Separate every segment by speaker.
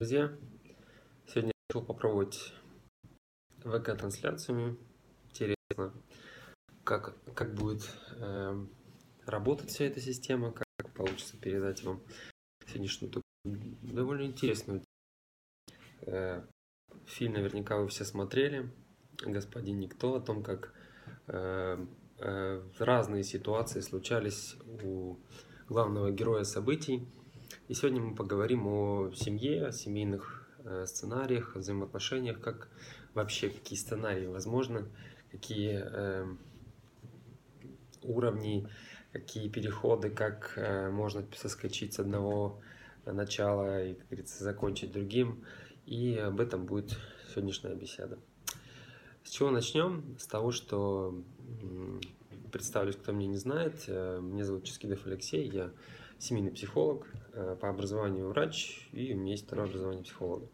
Speaker 1: Друзья, сегодня я решил попробовать ВК-трансляциями. Интересно, как, как будет э, работать вся эта система, как получится передать вам сегодняшнюю довольно интересную э, фильм. Наверняка вы все смотрели «Господин Никто» о том, как э, э, разные ситуации случались у главного героя событий – и сегодня мы поговорим о семье, о семейных э, сценариях, взаимоотношениях, как вообще какие сценарии возможны, какие э, уровни, какие переходы, как э, можно соскочить с одного начала и, как говорится, закончить другим. И об этом будет сегодняшняя беседа. С чего начнем? С того, что представлюсь, кто меня не знает. Э, меня зовут Ческидов Алексей, я семейный психолог, э, по образованию врач, и у меня есть второе образование психолога.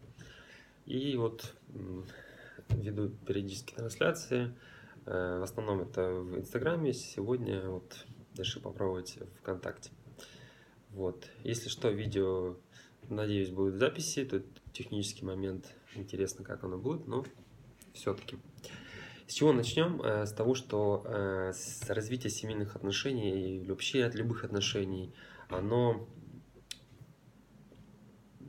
Speaker 1: И вот веду периодически трансляции, э, в основном это в Инстаграме, сегодня вот решил попробовать ВКонтакте. Вот. Если что, видео, надеюсь, будет в записи, тут технический момент, интересно, как оно будет, но все-таки. С чего начнем? Э, с того, что с развития семейных отношений и вообще от любых отношений – оно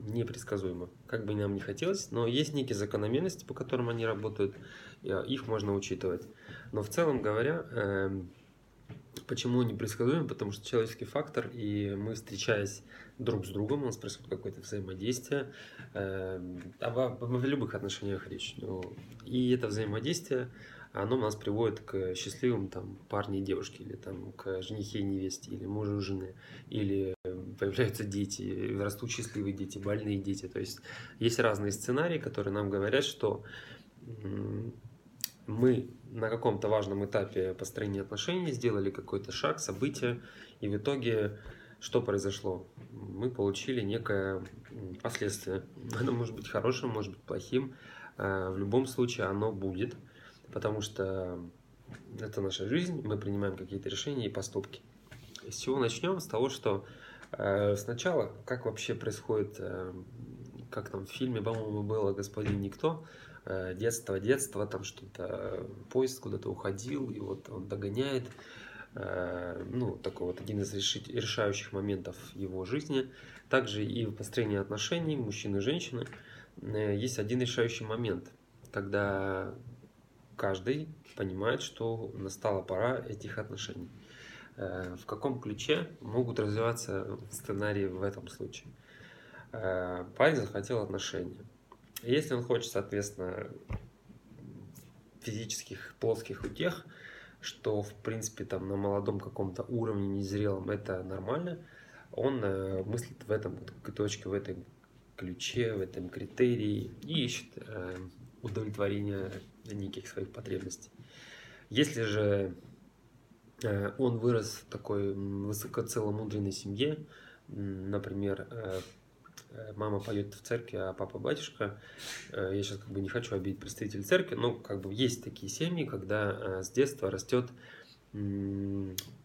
Speaker 1: непредсказуемо, как бы нам не хотелось, но есть некие закономерности, по которым они работают, их можно учитывать. Но в целом говоря, эм, почему непредсказуемо? Потому что человеческий фактор, и мы, встречаясь друг с другом, у нас происходит какое-то взаимодействие, эм, об, об любых отношениях речь. И это взаимодействие оно нас приводит к счастливым там парню и девушке, или там к женихе и невесте, или мужу и жены, или появляются дети, растут счастливые дети, больные дети. То есть есть разные сценарии, которые нам говорят, что мы на каком-то важном этапе построения отношений сделали какой-то шаг, событие, и в итоге что произошло? Мы получили некое последствие. Оно может быть хорошим, может быть плохим. Э, в любом случае оно будет потому что это наша жизнь, мы принимаем какие-то решения и поступки. С чего начнем? С того, что э, сначала, как вообще происходит, э, как там в фильме, по-моему, было «Господин Никто», э, детство, детство, там что-то, э, поезд куда-то уходил, и вот он догоняет, э, ну, такой вот один из решить, решающих моментов его жизни. Также и в построении отношений мужчины и женщины э, есть один решающий момент, когда каждый понимает, что настала пора этих отношений. Э, в каком ключе могут развиваться сценарии в этом случае? Э, парень захотел отношения. Если он хочет, соответственно, физических, плоских утех, что, в принципе, там на молодом каком-то уровне, незрелом, это нормально, он э, мыслит в этом точке, в этом ключе, в этом критерии и ищет удовлетворения неких своих потребностей. Если же э, он вырос в такой высокоцеломудренной семье, например, э, э, мама поет в церкви, а папа батюшка. Я сейчас как бы не хочу обидеть представителей церкви, но как бы есть такие семьи, когда с детства растет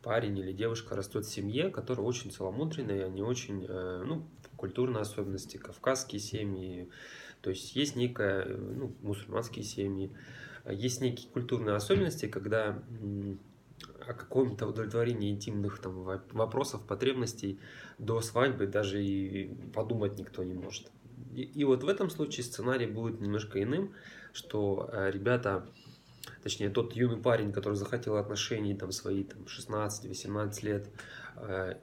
Speaker 1: парень или девушка растет в семье, которая очень целомудренная, они очень, ну, культурные особенности, кавказские семьи, то есть есть некая, ну, мусульманские семьи, есть некие культурные особенности, когда о каком-то удовлетворении интимных там, вопросов, потребностей до свадьбы даже и подумать никто не может. И, и вот в этом случае сценарий будет немножко иным, что э, ребята, точнее тот юный парень, который захотел отношений там свои там 16-18 лет, э,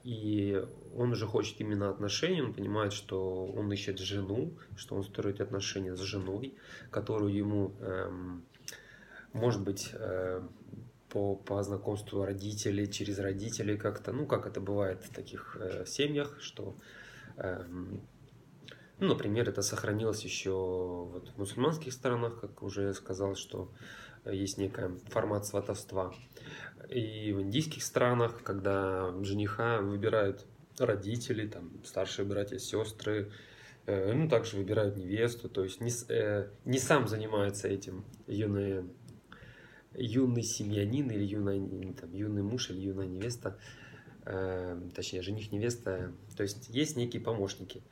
Speaker 1: и он уже хочет именно отношений, он понимает, что он ищет жену, что он строит отношения с женой, которую ему эм, может быть, э, по, по знакомству родителей, через родителей как-то, ну, как это бывает в таких э, семьях, что, э, ну, например, это сохранилось еще вот в мусульманских странах, как уже я сказал, что есть некая формат сватовства. И в индийских странах, когда жениха выбирают родители, там, старшие братья, сестры, э, ну, также выбирают невесту, то есть не, э, не сам занимается этим юные юный семьянин или юная, там, юный муж или юная невеста, э, точнее, жених-невеста, то есть есть некие помощники.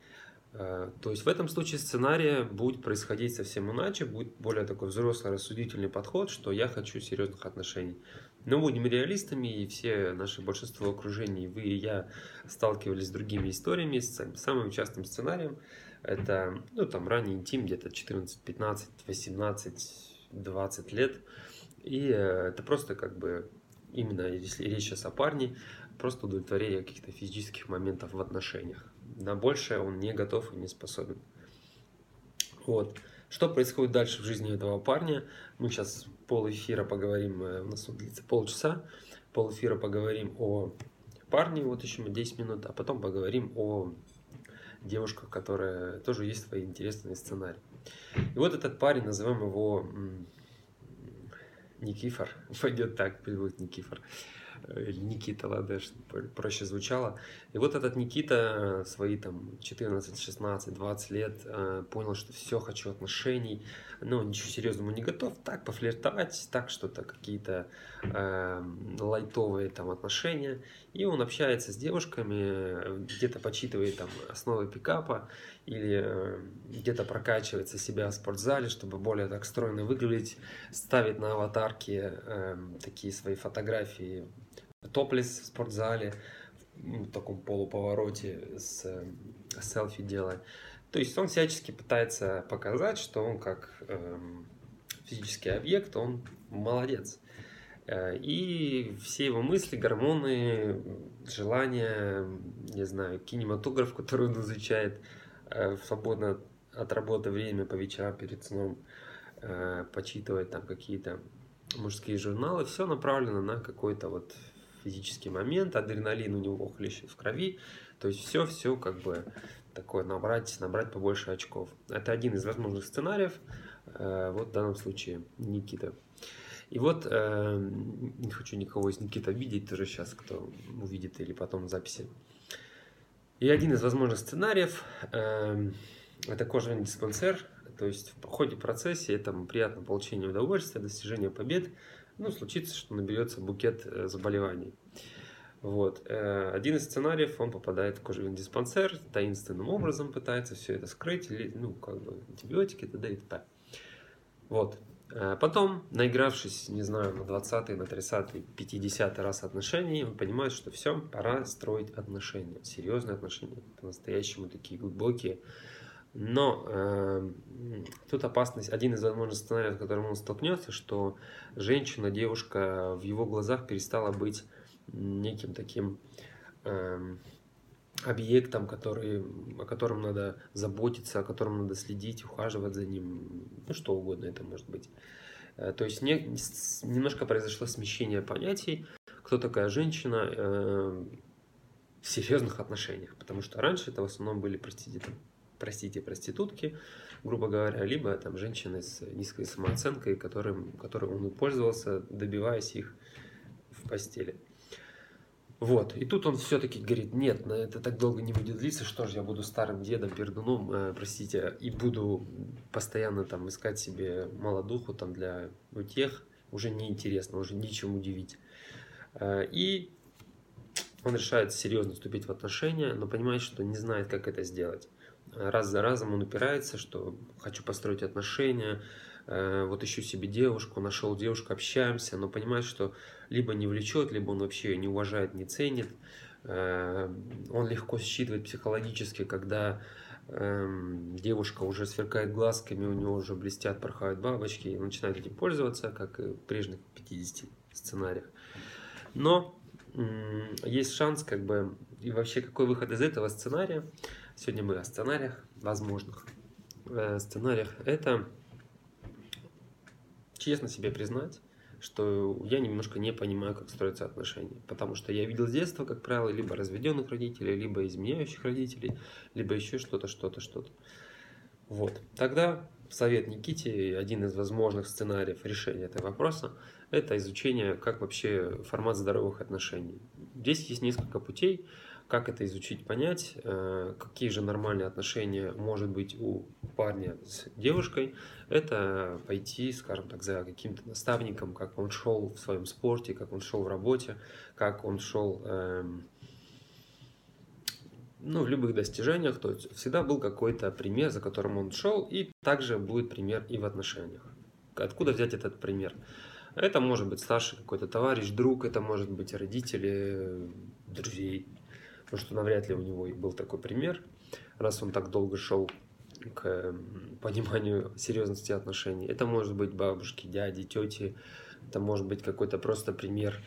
Speaker 1: Э, то есть в этом случае сценарий будет происходить совсем иначе, будет более такой взрослый, рассудительный подход, что я хочу серьезных отношений. Но будем реалистами, и все наше большинство окружений, вы и я, сталкивались с другими историями, с самым частым сценарием. Это, ну, там, ранний интим, где-то 14, 15, 18, 20 лет. И э, это просто как бы, именно если речь сейчас о парне, просто удовлетворение каких-то физических моментов в отношениях. На большее он не готов и не способен. Вот. Что происходит дальше в жизни этого парня? Мы сейчас пол эфира поговорим, э, у нас он длится полчаса, пол эфира поговорим о парне, вот еще 10 минут, а потом поговорим о девушках, которая тоже есть свои интересные сценарии. И вот этот парень, назовем его Никифор, пойдет так, будет Никифор. Э, или Никита, чтобы проще звучало. И вот этот Никита свои там 14, 16, 20 лет э, понял, что все, хочу отношений, но ничего серьезного не готов, так пофлиртовать, так что-то какие-то э, лайтовые там отношения. И он общается с девушками, где-то почитывает там основы пикапа или э, где-то прокачивается себя в спортзале, чтобы более так стройно выглядеть, ставит на аватарки э, такие свои фотографии топлес в спортзале, в таком полуповороте с э, селфи делая. То есть он всячески пытается показать, что он как эм, физический объект, он молодец. Э, и все его мысли, гормоны, желания, не знаю, кинематограф, который он изучает э, в свободное от работы время по вечерам перед сном, э, почитывать там какие-то мужские журналы, все направлено на какой-то вот физический момент, адреналин у него хлещет в крови, то есть все-все как бы такое набрать, набрать побольше очков. Это один из возможных сценариев, э, вот в данном случае Никита. И вот, э, не хочу никого из Никит обидеть тоже сейчас, кто увидит или потом в записи. И один из возможных сценариев э, это кожаный диспансер, то есть в ходе процесса это приятно получение удовольствия, достижение побед, ну, случится, что наберется букет э, заболеваний. Вот. Э, один из сценариев, он попадает в кожевенный диспансер, таинственным образом пытается все это скрыть, или, ну, как бы, антибиотики, т.д. и т.п. Вот. Э, потом, наигравшись, не знаю, на 20 на 30 50 раз отношений, он понимает, что все, пора строить отношения, серьезные отношения, по-настоящему такие глубокие, но э, тут опасность, один из возможных сценариев, с которым он столкнется, что женщина, девушка в его глазах перестала быть неким таким э, объектом, который, о котором надо заботиться, о котором надо следить, ухаживать за ним, ну что угодно это может быть. Э, то есть не, немножко произошло смещение понятий, кто такая женщина э, в серьезных отношениях, потому что раньше это в основном были проститутки простите, проститутки, грубо говоря, либо там женщины с низкой самооценкой, которым, которым он пользовался, добиваясь их в постели. Вот, и тут он все-таки говорит, нет, на это так долго не будет длиться, что же я буду старым дедом, пердуном, э, простите, и буду постоянно там искать себе молодуху там для утех, уже неинтересно, уже ничем удивить. Э, и он решает серьезно вступить в отношения, но понимает, что не знает, как это сделать раз за разом он упирается, что хочу построить отношения, вот ищу себе девушку, нашел девушку, общаемся, но понимает, что либо не влечет, либо он вообще не уважает, не ценит. Э, он легко считывает психологически, когда эм, девушка уже сверкает глазками, у него уже блестят, порхают бабочки, и начинает этим пользоваться, как и в прежних 50 сценариях. Но есть шанс, как бы, и вообще какой выход из этого сценария – Сегодня мы о сценариях, возможных э, сценариях. Это честно себе признать, что я немножко не понимаю, как строятся отношения. Потому что я видел с детства, как правило, либо разведенных родителей, либо изменяющих родителей, либо еще что-то, что-то, что-то. Вот. Тогда совет Никите, один из возможных сценариев решения этого вопроса, это изучение, как вообще формат здоровых отношений. Здесь есть несколько путей. Как это изучить, понять, э, какие же нормальные отношения может быть у парня с девушкой, это пойти, скажем так, за каким-то наставником, как он шел в своем спорте, как он шел в работе, как он шел эм, ну, в любых достижениях, то есть всегда был какой-то пример, за которым он шел, и также будет пример и в отношениях. Откуда взять этот пример? Это может быть старший какой-то товарищ, друг, это может быть родители, друзей, потому что навряд ли у него был такой пример, раз он так долго шел к пониманию серьезности отношений. Это может быть бабушки, дяди, тети, это может быть какой-то просто пример.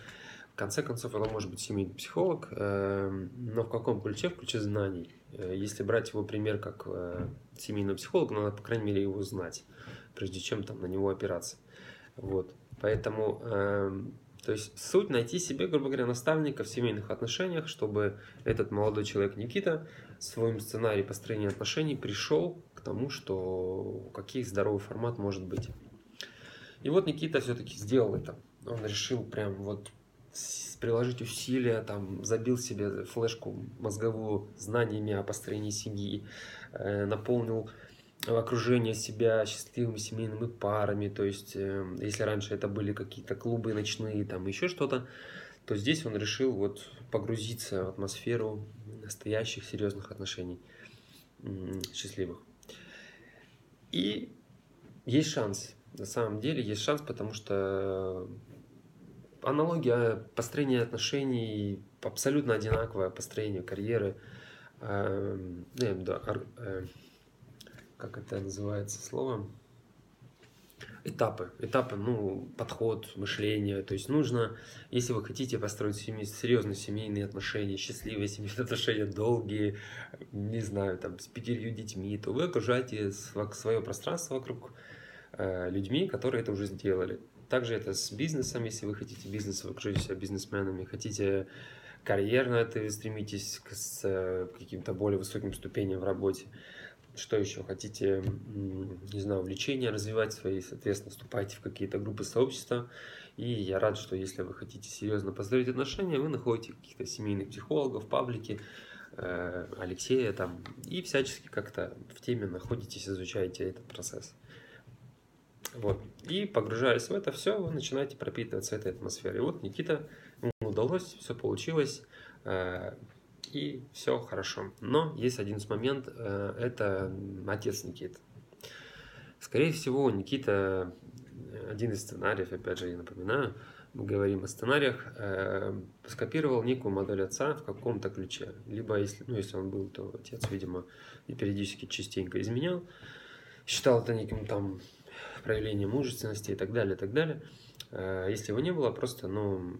Speaker 1: В конце концов, это может быть семейный психолог, эм, но в каком ключе? В ключе знаний. Э, если брать его пример как э, семейного психолога, надо, по крайней мере, его знать, прежде чем там на него опираться. Вот. Поэтому, эм, то есть суть найти себе, грубо говоря, наставника в семейных отношениях, чтобы этот молодой человек Никита своим сценарий построения отношений пришел к тому, что какие здоровый формат может быть. И вот Никита все-таки сделал это. Он решил прям вот приложить усилия, там, забил себе флешку мозговую знаниями о построении семьи, э, наполнил окружение себя счастливыми семейными парами, то есть, э, если раньше это были какие-то клубы ночные, там еще что-то, то здесь он решил вот погрузиться в атмосферу настоящих серьезных отношений, счастливых. И есть шанс, на самом деле есть шанс, потому что аналогия построения отношений абсолютно одинаковая, построение карьеры, э, ну, да, э, как это называется словом, этапы, этапы, ну, подход, мышление. То есть нужно, если вы хотите построить семьи, серьезные семейные отношения, счастливые семейные отношения, долгие, не знаю, там, с пятерью детьми, то вы окружаете свое пространство вокруг э, людьми, которые это уже сделали. Также это с бизнесом, если вы хотите бизнес, вы окружите себя бизнесменами, хотите карьерно это стремитесь к, с, к каким-то более высоким ступеням в работе. Что еще? Хотите, не знаю, увлечения развивать свои, соответственно, вступайте в какие-то группы сообщества. И я рад, что если вы хотите серьезно построить отношения, вы находите каких-то семейных психологов, паблики, э, Алексея там, и всячески как-то в теме находитесь, изучаете этот процесс. Вот. И погружаясь в это все, вы начинаете пропитываться этой атмосферой. И вот Никита, ему удалось, все получилось, э, и все хорошо. Но есть один момент, э, это отец Никиты. Скорее всего, Никита, один из сценариев, опять же, я напоминаю, мы говорим о сценариях, э, скопировал некую модель отца в каком-то ключе. Либо, если, ну, если он был, то отец, видимо, и периодически частенько изменял, считал это неким там проявление мужественности и так далее, и так далее. Э, если его не было, просто, ну,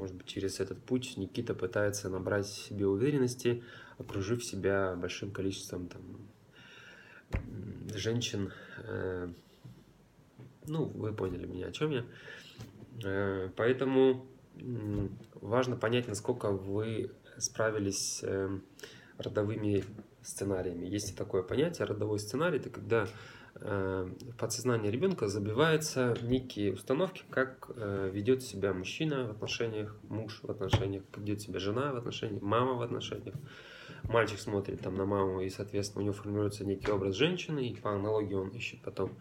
Speaker 1: может быть, через этот путь Никита пытается набрать себе уверенности, окружив себя большим количеством там, женщин. Э, ну, вы поняли меня, о чем я. Э, поэтому важно понять, насколько вы справились с родовыми сценариями. Есть такое понятие родовой сценарий, это когда Э, в подсознание ребенка забиваются некие установки, как э, ведет себя мужчина в отношениях, муж в отношениях, как ведет себя жена в отношениях, мама в отношениях. Мальчик смотрит там на маму, и, соответственно, у него формируется некий образ женщины, и по аналогии он ищет потом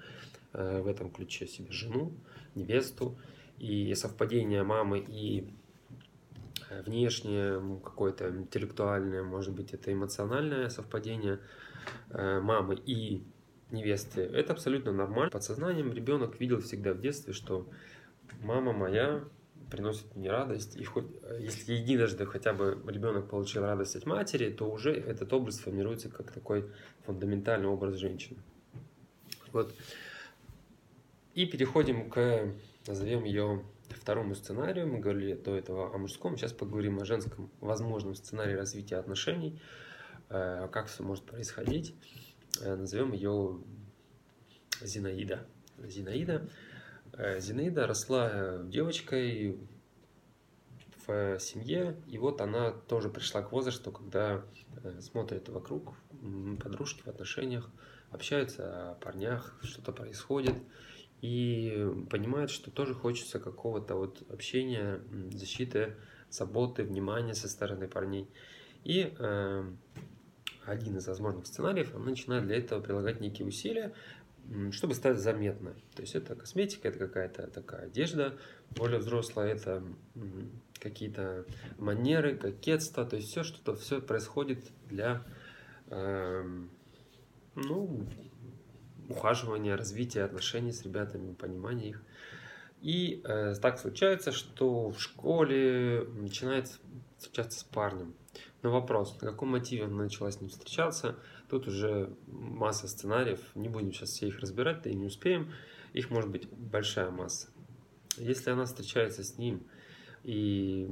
Speaker 1: э, в этом ключе себе жену, невесту. И совпадение мамы и внешнее, какое-то интеллектуальное, может быть, это эмоциональное совпадение мамы и невесты. Это абсолютно нормально. Подсознанием ребенок видел всегда в детстве, что мама моя приносит мне радость. И хоть, если единожды хотя бы ребенок получил радость от матери, то уже этот образ формируется как такой фундаментальный образ женщины. Вот. И переходим к, назовем ее второму сценарию. Мы говорили до этого о мужском, сейчас поговорим о женском возможном сценарии развития отношений, э, как все может происходить. Э, назовем ее Зинаида. Зинаида. Э, Зинаида росла э, девочкой в семье, и вот она тоже пришла к возрасту, когда смотрит вокруг, подружки в отношениях, общаются о парнях, что-то происходит, и понимает, что тоже хочется какого-то вот общения, защиты, заботы, внимания со стороны парней. И один из возможных сценариев, она начинает для этого прилагать некие усилия, чтобы стать заметной. То есть это косметика, это какая-то такая одежда более взрослая, это какие-то манеры, кокетство, то есть все что-то, все происходит для, э, ну, ухаживания, развития отношений с ребятами, понимания их. И э, так случается, что в школе начинает встречаться с парнем. Но вопрос, на каком мотиве она начала с ним встречаться, тут уже масса сценариев, не будем сейчас все их разбирать, да и не успеем, их может быть большая масса. Если она встречается с ним, и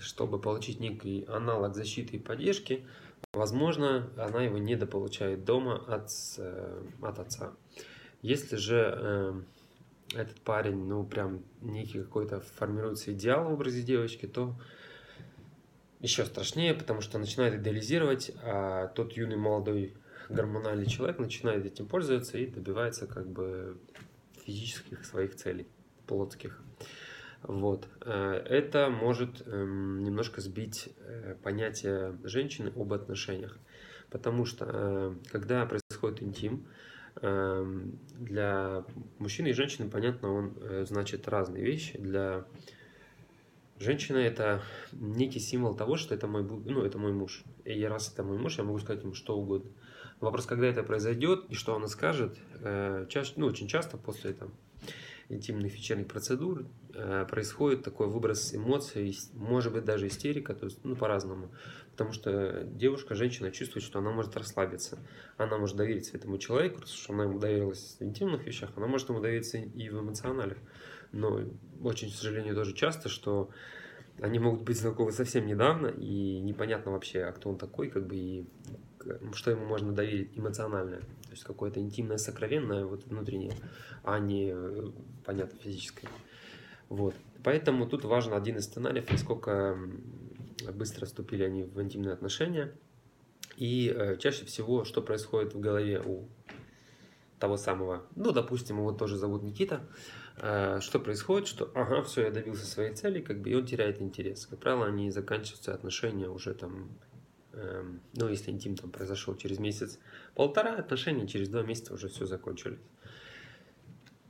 Speaker 1: чтобы получить некий аналог защиты и поддержки, возможно, она его недополучает дома от, э, от отца. Если же э, этот парень, ну, прям некий какой-то формируется идеал в образе девочки, то еще страшнее, потому что начинает идеализировать, а тот юный молодой гормональный человек начинает этим пользоваться и добивается как бы физических своих целей, плотских. Вот. Э, это может эм, немножко сбить э, понятие женщины об отношениях. Потому что э, когда происходит интим, эм, для мужчины и женщины, понятно, он значит разные вещи. Для женщины это некий символ того, что это мой, ну, это мой муж. И раз это мой муж, я могу сказать ему что угодно. Вопрос, когда это произойдет и что она скажет, чаще, ну, очень часто после там, интимных вечерних процедур э, происходит такой выброс эмоций, может быть даже истерика, то есть ну по-разному, потому что девушка, женщина чувствует, что она может расслабиться, она может довериться этому человеку, потому что она ему доверилась в интимных вещах, она может ему довериться и в эмоциональных, но очень, к сожалению, тоже часто, что они могут быть знакомы совсем недавно, и непонятно вообще, а кто он такой, как бы, и что ему можно доверить эмоциональное, то есть какое-то интимное, сокровенное, вот внутреннее, а не, э, понятно, физическое. Вот. Поэтому тут важен один из сценариев, насколько быстро вступили они в интимные отношения. И э, чаще всего, что происходит в голове у того самого, ну, допустим, его тоже зовут Никита, э, что происходит, что, ага, все, я добился своей цели, как бы, и он теряет интерес. Как правило, они заканчиваются отношения уже там Эм, ну, если интим там произошел через месяц-полтора, отношения через два месяца уже все закончились.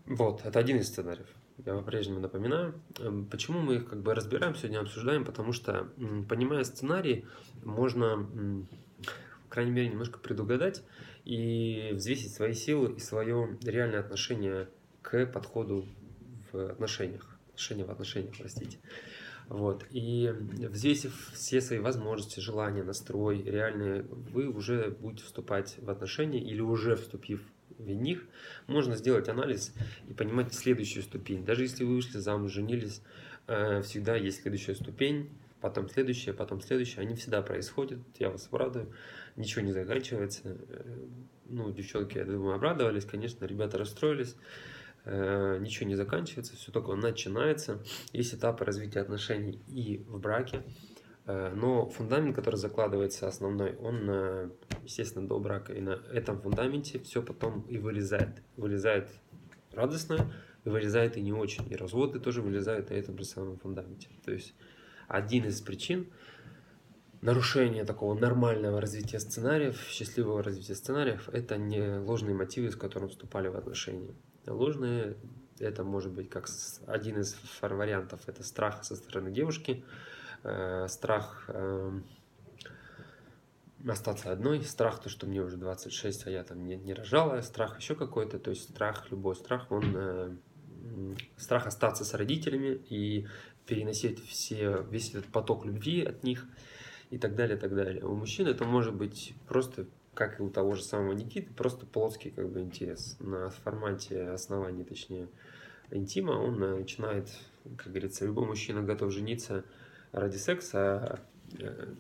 Speaker 1: Вот, это один из сценариев. Я по-прежнему напоминаю. Эм, почему мы их как бы разбираем, сегодня обсуждаем, потому что, понимая сценарий, можно, в крайней мере, немножко предугадать и взвесить свои силы и свое реальное отношение к подходу в отношениях. Отношения в отношениях, простите. Вот. И взвесив все свои возможности, желания, настрой реальные, вы уже будете вступать в отношения или уже вступив в них, можно сделать анализ и понимать следующую ступень. Даже если вы вышли замуж, женились, э, всегда есть следующая ступень, потом следующая, потом следующая. Они всегда происходят, я вас обрадую, ничего не заканчивается. Э, ну, девчонки, я думаю, обрадовались, конечно, ребята расстроились. Э, ничего не заканчивается, все только начинается. Есть этапы развития отношений и в браке, э, но фундамент, который закладывается основной, он, э, естественно, до брака. И на этом фундаменте все потом и вылезает. Вылезает радостно, и вылезает и не очень. И разводы тоже вылезают на этом же самом фундаменте. То есть один из причин нарушения такого нормального развития сценариев, счастливого развития сценариев, это не ложные мотивы, с которыми вступали в отношения. Ложные это может быть как один из вариантов, это страх со стороны девушки, э, страх э, остаться одной, страх то, что мне уже 26, а я там не, не рожала, страх еще какой-то, то есть страх, любой страх, он э, страх остаться с родителями и переносить все, весь этот поток любви от них и так далее, и так далее. У мужчин это может быть просто как и у того же самого Никиты, просто плоский как бы интерес. На формате основания, точнее, интима он э, начинает, как говорится, любой мужчина готов жениться ради секса, а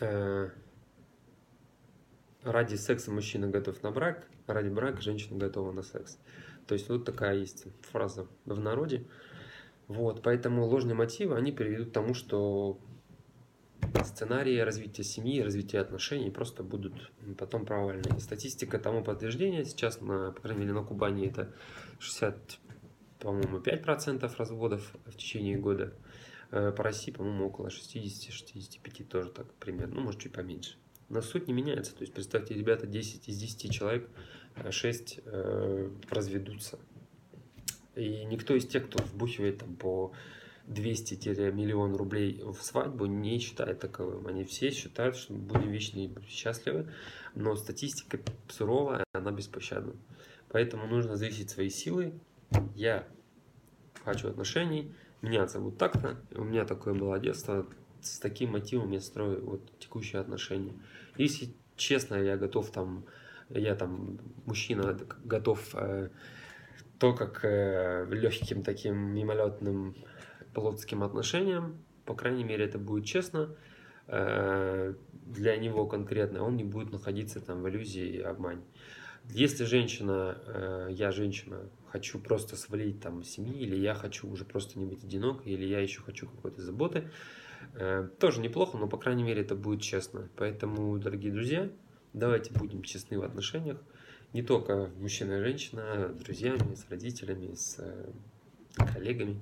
Speaker 1: э, ради секса мужчина готов на брак, ради брака женщина готова на секс. То есть вот такая есть фраза в народе. Вот, поэтому ложные мотивы, они приведут к тому, что сценарии развития семьи, развития отношений просто будут потом провальные. Статистика тому подтверждение. Сейчас, на, по крайней мере, на Кубани это 60, по-моему, 5% разводов в течение года. Э, по России, по-моему, около 60-65 тоже так примерно, ну, может, чуть поменьше. Но суть не меняется. То есть, представьте, ребята, 10 из 10 человек, 6 э, э, разведутся. И никто из тех, кто вбухивает там по 200-миллион рублей в свадьбу не считают таковым. Они все считают, что будем вечно и счастливы, но статистика суровая, она беспощадна. Поэтому нужно взвесить свои силы. Я хочу отношений, меня зовут так-то, у меня такое было детство, с таким мотивом я строю вот текущие отношения. Если честно, я готов там, я там мужчина готов э, то как э, легким таким мимолетным плотским отношениям, по крайней мере это будет честно, э, для него конкретно, он не будет находиться там в иллюзии и обмане. Если женщина, э, я женщина, хочу просто свалить там семьи, или я хочу уже просто не быть одинокой, или я еще хочу какой-то заботы, э, тоже неплохо, но по крайней мере это будет честно. Поэтому, дорогие друзья, давайте будем честны в отношениях, не только мужчина и женщина, а с друзьями, с родителями, с коллегами.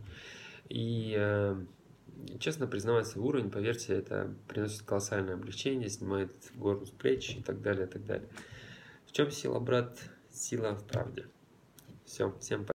Speaker 1: И честно признавать свой уровень, поверьте, это приносит колоссальное облегчение, снимает гору с плеч и так далее, и так далее. В чем сила, брат? Сила в правде. Все, всем пока.